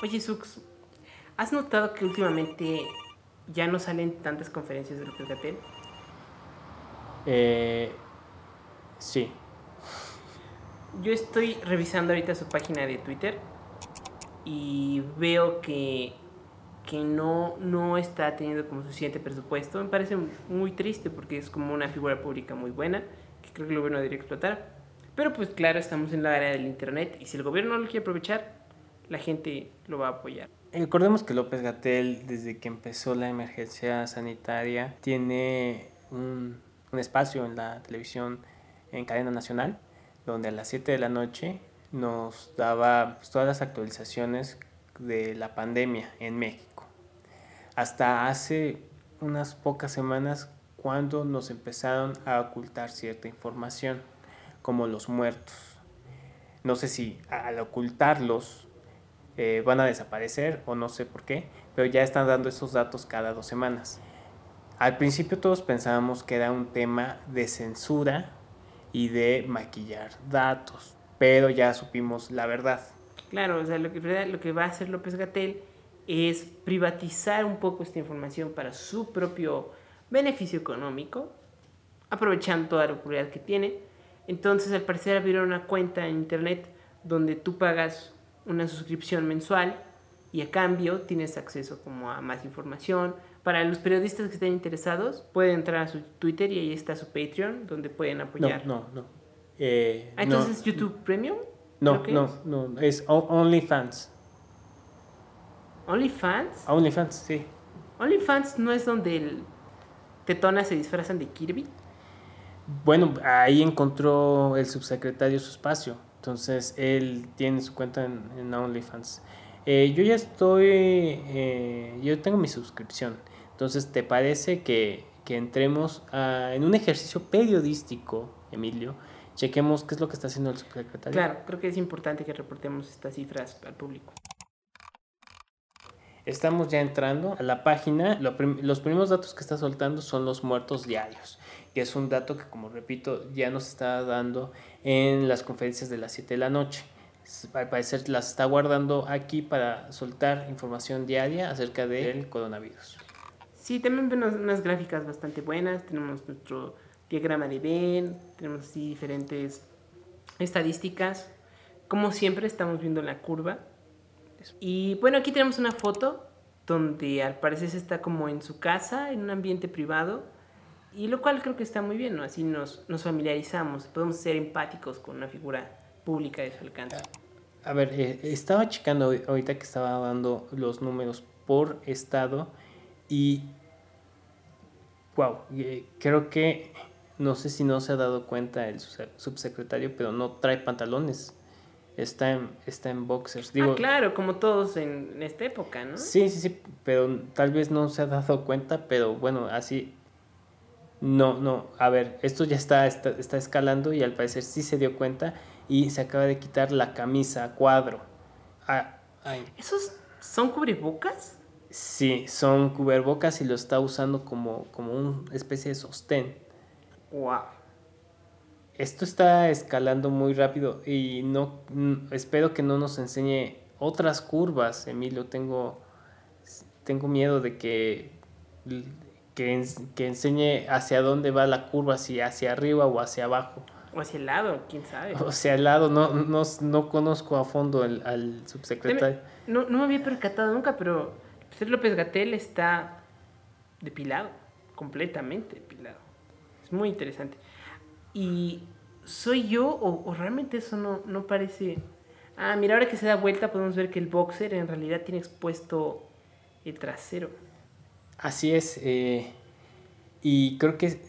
Oye, Sux, ¿has notado que últimamente ya no salen tantas conferencias de López Gatel? Eh, sí. Yo estoy revisando ahorita su página de Twitter y veo que, que no, no está teniendo como suficiente presupuesto. Me parece muy triste porque es como una figura pública muy buena que creo que el gobierno debería explotar. Pero pues claro, estamos en la área del Internet y si el gobierno no lo quiere aprovechar, la gente lo va a apoyar. Recordemos que López Gatel, desde que empezó la emergencia sanitaria, tiene un, un espacio en la televisión en cadena nacional, donde a las 7 de la noche nos daba pues, todas las actualizaciones de la pandemia en México. Hasta hace unas pocas semanas cuando nos empezaron a ocultar cierta información, como los muertos. No sé si al ocultarlos eh, van a desaparecer o no sé por qué, pero ya están dando esos datos cada dos semanas. Al principio todos pensábamos que era un tema de censura y de maquillar datos pero ya supimos la verdad. Claro, o sea, lo que, lo que va a hacer López Gatel es privatizar un poco esta información para su propio beneficio económico, aprovechando toda la popularidad que tiene. Entonces, al parecer, abrieron una cuenta en internet donde tú pagas una suscripción mensual y a cambio tienes acceso como a más información. Para los periodistas que estén interesados, pueden entrar a su Twitter y ahí está su Patreon, donde pueden apoyar. No, no, no. Eh, ah, entonces YouTube Premium? No, no, no, es OnlyFans. ¿OnlyFans? OnlyFans, sí. ¿OnlyFans no es donde el Tetona se disfrazan de Kirby? Bueno, ahí encontró el subsecretario su espacio. Entonces él tiene su cuenta en, OnlyFans. Eh, yo ya estoy. Eh, yo tengo mi suscripción. Entonces, ¿te parece que, que entremos en un ejercicio periodístico, Emilio? chequemos qué es lo que está haciendo el subsecretario. Claro, creo que es importante que reportemos estas cifras al público. Estamos ya entrando a la página. los primeros datos que está soltando son los muertos diarios, que es un dato que, como repito, ya nos está dando en las conferencias de las 7 de la noche. Al parecer las está guardando aquí para soltar información diaria acerca del coronavirus. Sí, también vemos unas gráficas bastante buenas. Tenemos nuestro diagrama de Venn, tenemos así diferentes estadísticas. Como siempre estamos viendo la curva. Y bueno, aquí tenemos una foto donde al parecer está como en su casa, en un ambiente privado, y lo cual creo que está muy bien. Así nos, nos familiarizamos, podemos ser empáticos con una figura pública de su alcance. A ver, eh, estaba checando ahorita que estaba dando los números por estado y, wow, eh, creo que no sé si no se ha dado cuenta el subsecretario, pero no trae pantalones. Está en, está en boxers. ah, claro, como todos en esta época, ¿no? Sí, sí, sí, pero tal vez no se ha dado cuenta, pero bueno, así... No, no, a ver, esto ya está, está, escalando y al parecer sí se dio cuenta y se acaba de quitar la camisa a cuadro. Ah, ¿Esos son cubrebocas? Sí, son cubrebocas y lo está usando como, como una especie de sostén. Wow. Esto está escalando muy rápido y no espero que no nos enseñe otras curvas, Emilio. Tengo, tengo miedo de que, que, enseñe hacia dónde va la curva, si hacia arriba o hacia abajo. O hacia el lado, quién sabe. O hacia el lado, no, no, no conozco a fondo el, al subsecretario. No, no me había percatado nunca, pero José López Gatel está depilado, completamente depilado muy interesante. Y soy yo o, realmente eso no, no, parece... Ah, mira, ahora que se da vuelta podemos ver que el boxer en realidad tiene expuesto el trasero. Así es. Eh, y creo que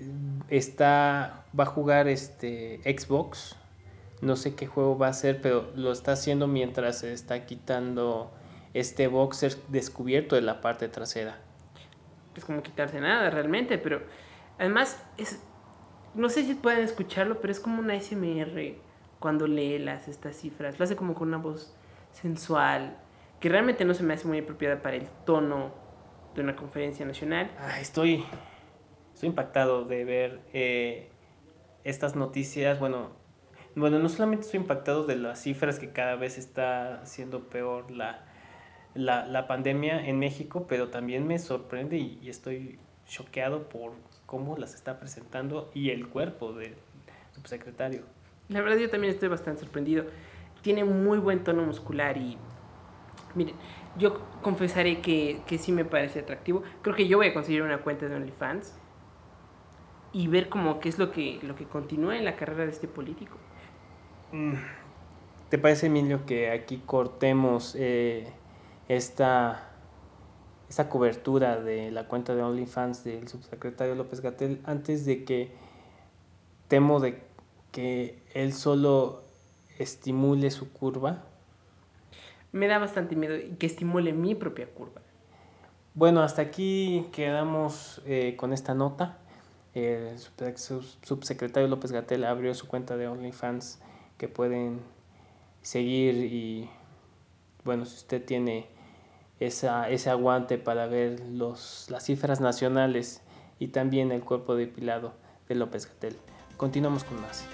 está va a jugar este Xbox. No sé qué juego va a ser, pero lo está haciendo mientras se está quitando este boxer descubierto de la parte trasera. Es como quitarse nada realmente, pero además es no sé si pueden escucharlo, pero es como una SMR cuando lee las estas cifras. Lo hace como con una voz sensual, que realmente no se me hace muy apropiada para el tono de una conferencia nacional. Ah, estoy, estoy impactado de ver eh, estas noticias. Bueno, bueno, no solamente estoy impactado de las cifras que cada vez está siendo peor la, la, la, pandemia en México, pero también me sorprende y, y, estoy choqueado por cómo las está presentando y el cuerpo del subsecretario. La verdad yo también estoy bastante sorprendido. Tiene muy buen tono muscular y miren, yo confesaré que, que sí me parece atractivo. Creo que yo voy a conseguir una cuenta de OnlyFans y ver como qué es lo que, lo que continúa en la carrera de este político. Mm, ¿Te parece, Emilio, que aquí cortemos eh, esta, esta cobertura de la cuenta de OnlyFans del subsecretario López Gatel antes de que temo de que él solo estimule su curva? Me da bastante miedo que estimule mi propia curva. Bueno, hasta aquí quedamos eh, con esta nota. El subsecretario López Gatel abrió su cuenta de OnlyFans que pueden seguir y bueno, si usted tiene esa, ese aguante para ver los, las cifras nacionales y también el cuerpo depilado de López Gatel. Continuamos con más.